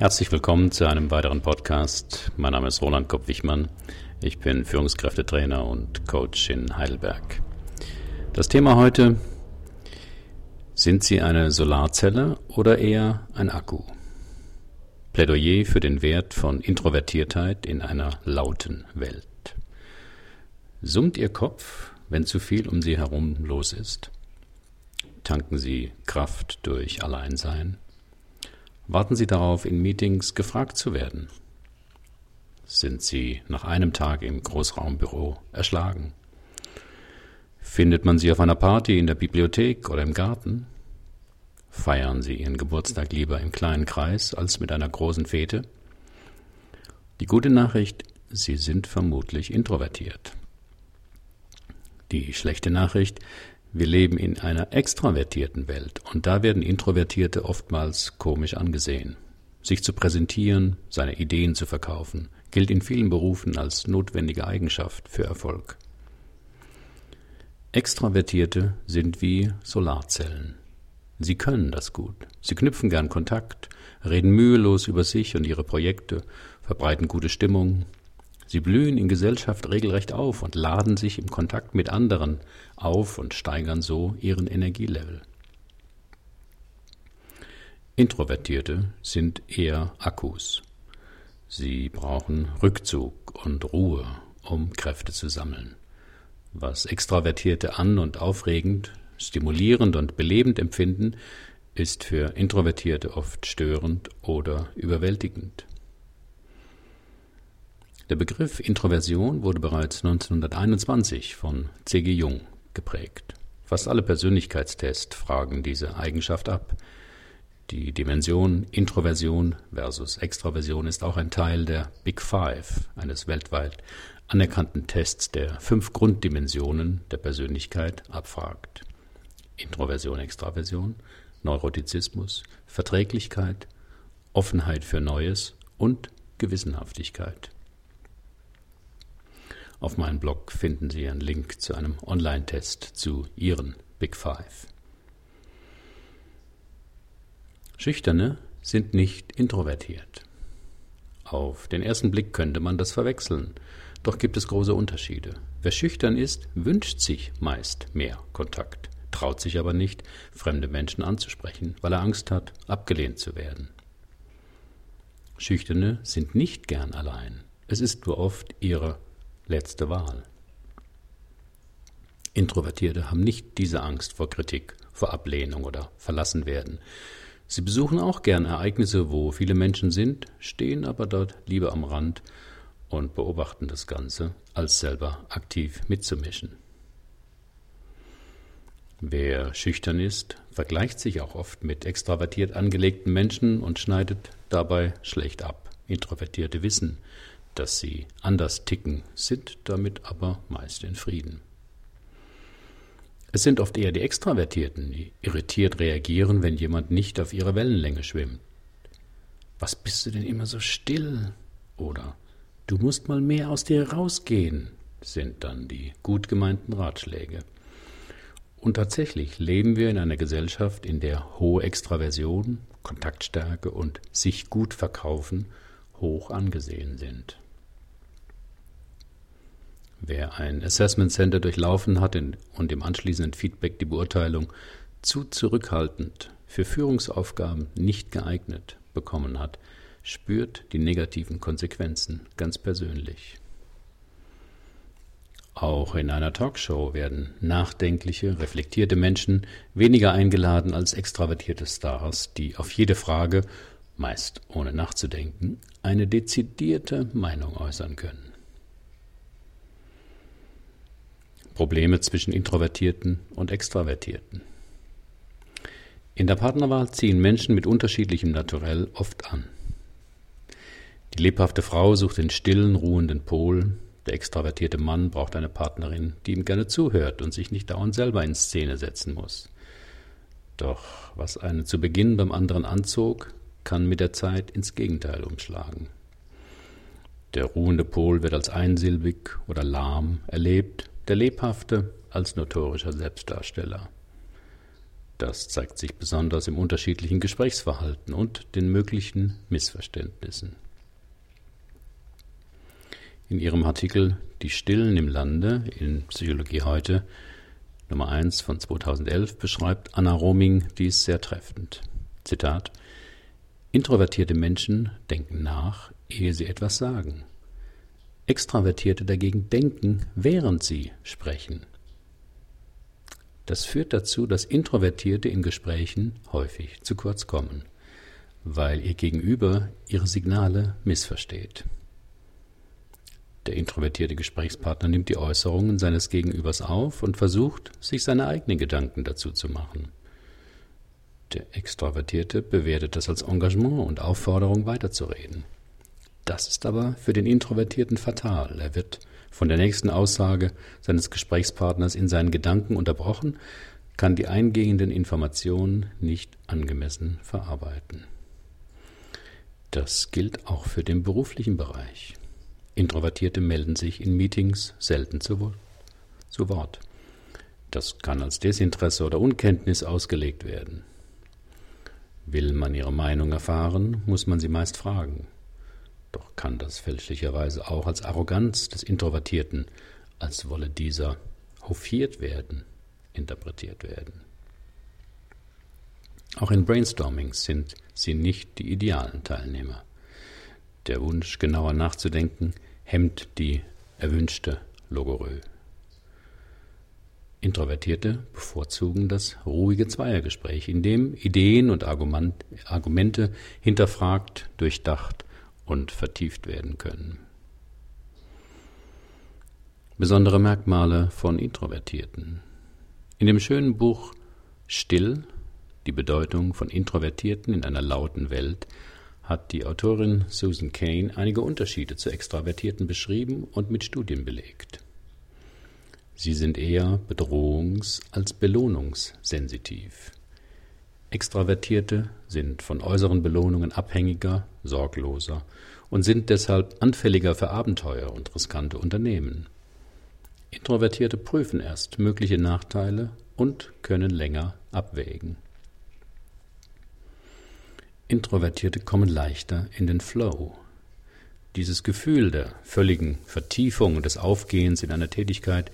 Herzlich willkommen zu einem weiteren Podcast. Mein Name ist Roland Kopp-Wichmann. Ich bin Führungskräftetrainer und Coach in Heidelberg. Das Thema heute, sind Sie eine Solarzelle oder eher ein Akku? Plädoyer für den Wert von Introvertiertheit in einer lauten Welt. Summt Ihr Kopf, wenn zu viel um Sie herum los ist? Tanken Sie Kraft durch Alleinsein? Warten Sie darauf, in Meetings gefragt zu werden? Sind Sie nach einem Tag im Großraumbüro erschlagen? Findet man Sie auf einer Party in der Bibliothek oder im Garten? Feiern Sie Ihren Geburtstag lieber im kleinen Kreis als mit einer großen Fete? Die gute Nachricht, Sie sind vermutlich introvertiert. Die schlechte Nachricht, wir leben in einer extravertierten Welt und da werden Introvertierte oftmals komisch angesehen. Sich zu präsentieren, seine Ideen zu verkaufen, gilt in vielen Berufen als notwendige Eigenschaft für Erfolg. Extravertierte sind wie Solarzellen. Sie können das gut. Sie knüpfen gern Kontakt, reden mühelos über sich und ihre Projekte, verbreiten gute Stimmung, Sie blühen in Gesellschaft regelrecht auf und laden sich im Kontakt mit anderen auf und steigern so ihren Energielevel. Introvertierte sind eher Akkus. Sie brauchen Rückzug und Ruhe, um Kräfte zu sammeln. Was Extravertierte an und aufregend, stimulierend und belebend empfinden, ist für Introvertierte oft störend oder überwältigend. Der Begriff Introversion wurde bereits 1921 von C.G. Jung geprägt. Fast alle Persönlichkeitstests fragen diese Eigenschaft ab. Die Dimension Introversion versus Extraversion ist auch ein Teil der Big Five, eines weltweit anerkannten Tests, der fünf Grunddimensionen der Persönlichkeit abfragt. Introversion, Extraversion, Neurotizismus, Verträglichkeit, Offenheit für Neues und Gewissenhaftigkeit. Auf meinem Blog finden Sie einen Link zu einem Online-Test zu Ihren Big Five. Schüchterne sind nicht introvertiert. Auf den ersten Blick könnte man das verwechseln, doch gibt es große Unterschiede. Wer schüchtern ist, wünscht sich meist mehr Kontakt, traut sich aber nicht, fremde Menschen anzusprechen, weil er Angst hat, abgelehnt zu werden. Schüchterne sind nicht gern allein. Es ist nur oft ihre letzte Wahl. Introvertierte haben nicht diese Angst vor Kritik, vor Ablehnung oder verlassen werden. Sie besuchen auch gern Ereignisse, wo viele Menschen sind, stehen aber dort lieber am Rand und beobachten das Ganze, als selber aktiv mitzumischen. Wer schüchtern ist, vergleicht sich auch oft mit extravertiert angelegten Menschen und schneidet dabei schlecht ab. Introvertierte wissen, dass sie anders ticken, sind damit aber meist in Frieden. Es sind oft eher die Extravertierten, die irritiert reagieren, wenn jemand nicht auf ihrer Wellenlänge schwimmt. Was bist du denn immer so still? Oder du musst mal mehr aus dir rausgehen, sind dann die gut gemeinten Ratschläge. Und tatsächlich leben wir in einer Gesellschaft, in der hohe Extraversion, Kontaktstärke und sich gut verkaufen hoch angesehen sind. Wer ein Assessment Center durchlaufen hat und im anschließenden Feedback die Beurteilung zu zurückhaltend, für Führungsaufgaben nicht geeignet bekommen hat, spürt die negativen Konsequenzen ganz persönlich. Auch in einer Talkshow werden nachdenkliche, reflektierte Menschen weniger eingeladen als extravertierte Stars, die auf jede Frage, meist ohne nachzudenken, eine dezidierte Meinung äußern können. Probleme zwischen Introvertierten und Extravertierten. In der Partnerwahl ziehen Menschen mit unterschiedlichem Naturell oft an. Die lebhafte Frau sucht den stillen, ruhenden Pol, der extravertierte Mann braucht eine Partnerin, die ihm gerne zuhört und sich nicht dauernd selber in Szene setzen muss. Doch was einen zu Beginn beim anderen anzog, kann mit der Zeit ins Gegenteil umschlagen. Der ruhende Pol wird als einsilbig oder lahm erlebt, der lebhafte als notorischer Selbstdarsteller. Das zeigt sich besonders im unterschiedlichen Gesprächsverhalten und den möglichen Missverständnissen. In ihrem Artikel Die Stillen im Lande in Psychologie heute Nummer 1 von 2011 beschreibt Anna Roming dies sehr treffend. Zitat Introvertierte Menschen denken nach, ehe sie etwas sagen. Extravertierte dagegen denken, während sie sprechen. Das führt dazu, dass Introvertierte in Gesprächen häufig zu kurz kommen, weil ihr Gegenüber ihre Signale missversteht. Der introvertierte Gesprächspartner nimmt die Äußerungen seines Gegenübers auf und versucht, sich seine eigenen Gedanken dazu zu machen. Der Extravertierte bewertet das als Engagement und Aufforderung weiterzureden. Das ist aber für den Introvertierten fatal. Er wird von der nächsten Aussage seines Gesprächspartners in seinen Gedanken unterbrochen, kann die eingehenden Informationen nicht angemessen verarbeiten. Das gilt auch für den beruflichen Bereich. Introvertierte melden sich in Meetings selten zu Wort. Das kann als Desinteresse oder Unkenntnis ausgelegt werden. Will man ihre Meinung erfahren, muss man sie meist fragen. Doch kann das fälschlicherweise auch als Arroganz des Introvertierten, als wolle dieser hofiert werden, interpretiert werden. Auch in Brainstormings sind sie nicht die idealen Teilnehmer. Der Wunsch, genauer nachzudenken, hemmt die erwünschte Logorö. Introvertierte bevorzugen das ruhige Zweiergespräch, in dem Ideen und Argumente hinterfragt, durchdacht und vertieft werden können. Besondere Merkmale von Introvertierten. In dem schönen Buch Still, die Bedeutung von Introvertierten in einer lauten Welt, hat die Autorin Susan Kane einige Unterschiede zu Extravertierten beschrieben und mit Studien belegt. Sie sind eher bedrohungs- als belohnungssensitiv. Extravertierte sind von äußeren Belohnungen abhängiger, sorgloser und sind deshalb anfälliger für Abenteuer und riskante Unternehmen. Introvertierte prüfen erst mögliche Nachteile und können länger abwägen. Introvertierte kommen leichter in den Flow. Dieses Gefühl der völligen Vertiefung und des Aufgehens in einer Tätigkeit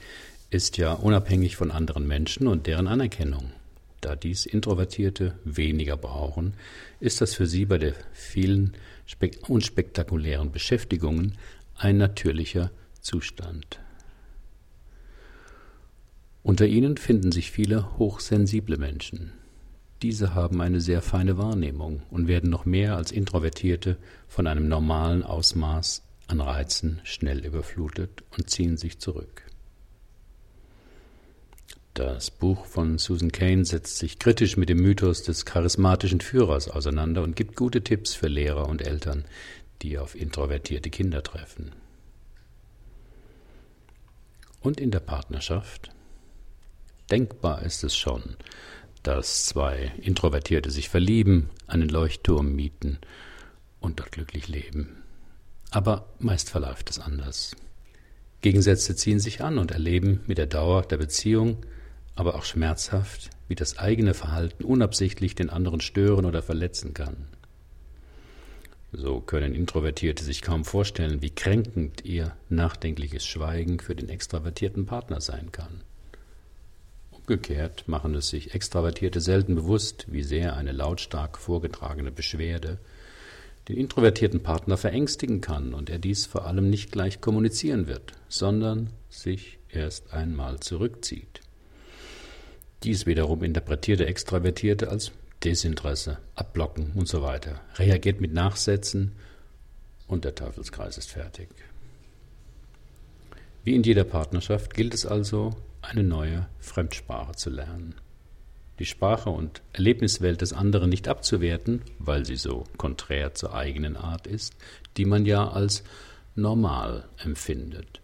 ist ja unabhängig von anderen Menschen und deren Anerkennung. Da dies Introvertierte weniger brauchen, ist das für sie bei den vielen unspektakulären Beschäftigungen ein natürlicher Zustand. Unter ihnen finden sich viele hochsensible Menschen. Diese haben eine sehr feine Wahrnehmung und werden noch mehr als Introvertierte von einem normalen Ausmaß an Reizen schnell überflutet und ziehen sich zurück. Das Buch von Susan Kane setzt sich kritisch mit dem Mythos des charismatischen Führers auseinander und gibt gute Tipps für Lehrer und Eltern, die auf introvertierte Kinder treffen. Und in der Partnerschaft? Denkbar ist es schon, dass zwei Introvertierte sich verlieben, einen Leuchtturm mieten und dort glücklich leben. Aber meist verläuft es anders. Gegensätze ziehen sich an und erleben mit der Dauer der Beziehung aber auch schmerzhaft, wie das eigene Verhalten unabsichtlich den anderen stören oder verletzen kann. So können Introvertierte sich kaum vorstellen, wie kränkend ihr nachdenkliches Schweigen für den extravertierten Partner sein kann. Umgekehrt machen es sich Extravertierte selten bewusst, wie sehr eine lautstark vorgetragene Beschwerde den introvertierten Partner verängstigen kann und er dies vor allem nicht gleich kommunizieren wird, sondern sich erst einmal zurückzieht. Dies wiederum interpretiert der Extravertierte als Desinteresse, Abblocken und so weiter, reagiert mit Nachsätzen und der Teufelskreis ist fertig. Wie in jeder Partnerschaft gilt es also, eine neue Fremdsprache zu lernen. Die Sprache und Erlebniswelt des anderen nicht abzuwerten, weil sie so konträr zur eigenen Art ist, die man ja als normal empfindet.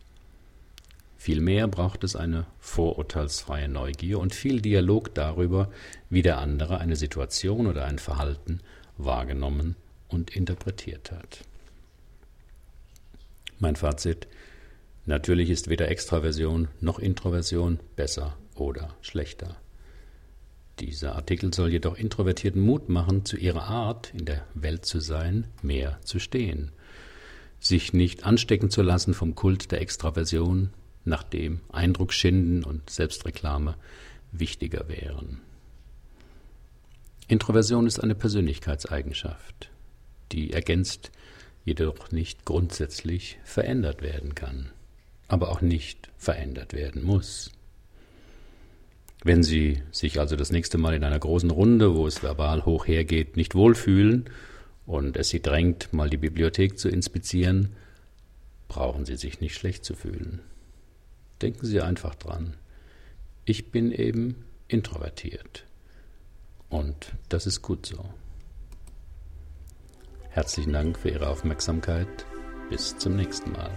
Vielmehr braucht es eine vorurteilsfreie Neugier und viel Dialog darüber, wie der andere eine Situation oder ein Verhalten wahrgenommen und interpretiert hat. Mein Fazit Natürlich ist weder Extraversion noch Introversion besser oder schlechter. Dieser Artikel soll jedoch Introvertierten Mut machen, zu ihrer Art, in der Welt zu sein, mehr zu stehen. Sich nicht anstecken zu lassen vom Kult der Extraversion, nachdem Eindruck schinden und Selbstreklame wichtiger wären. Introversion ist eine Persönlichkeitseigenschaft, die ergänzt jedoch nicht grundsätzlich verändert werden kann, aber auch nicht verändert werden muss. Wenn Sie sich also das nächste Mal in einer großen Runde, wo es verbal hoch hergeht, nicht wohlfühlen und es Sie drängt, mal die Bibliothek zu inspizieren, brauchen Sie sich nicht schlecht zu fühlen. Denken Sie einfach dran. Ich bin eben introvertiert. Und das ist gut so. Herzlichen Dank für Ihre Aufmerksamkeit. Bis zum nächsten Mal.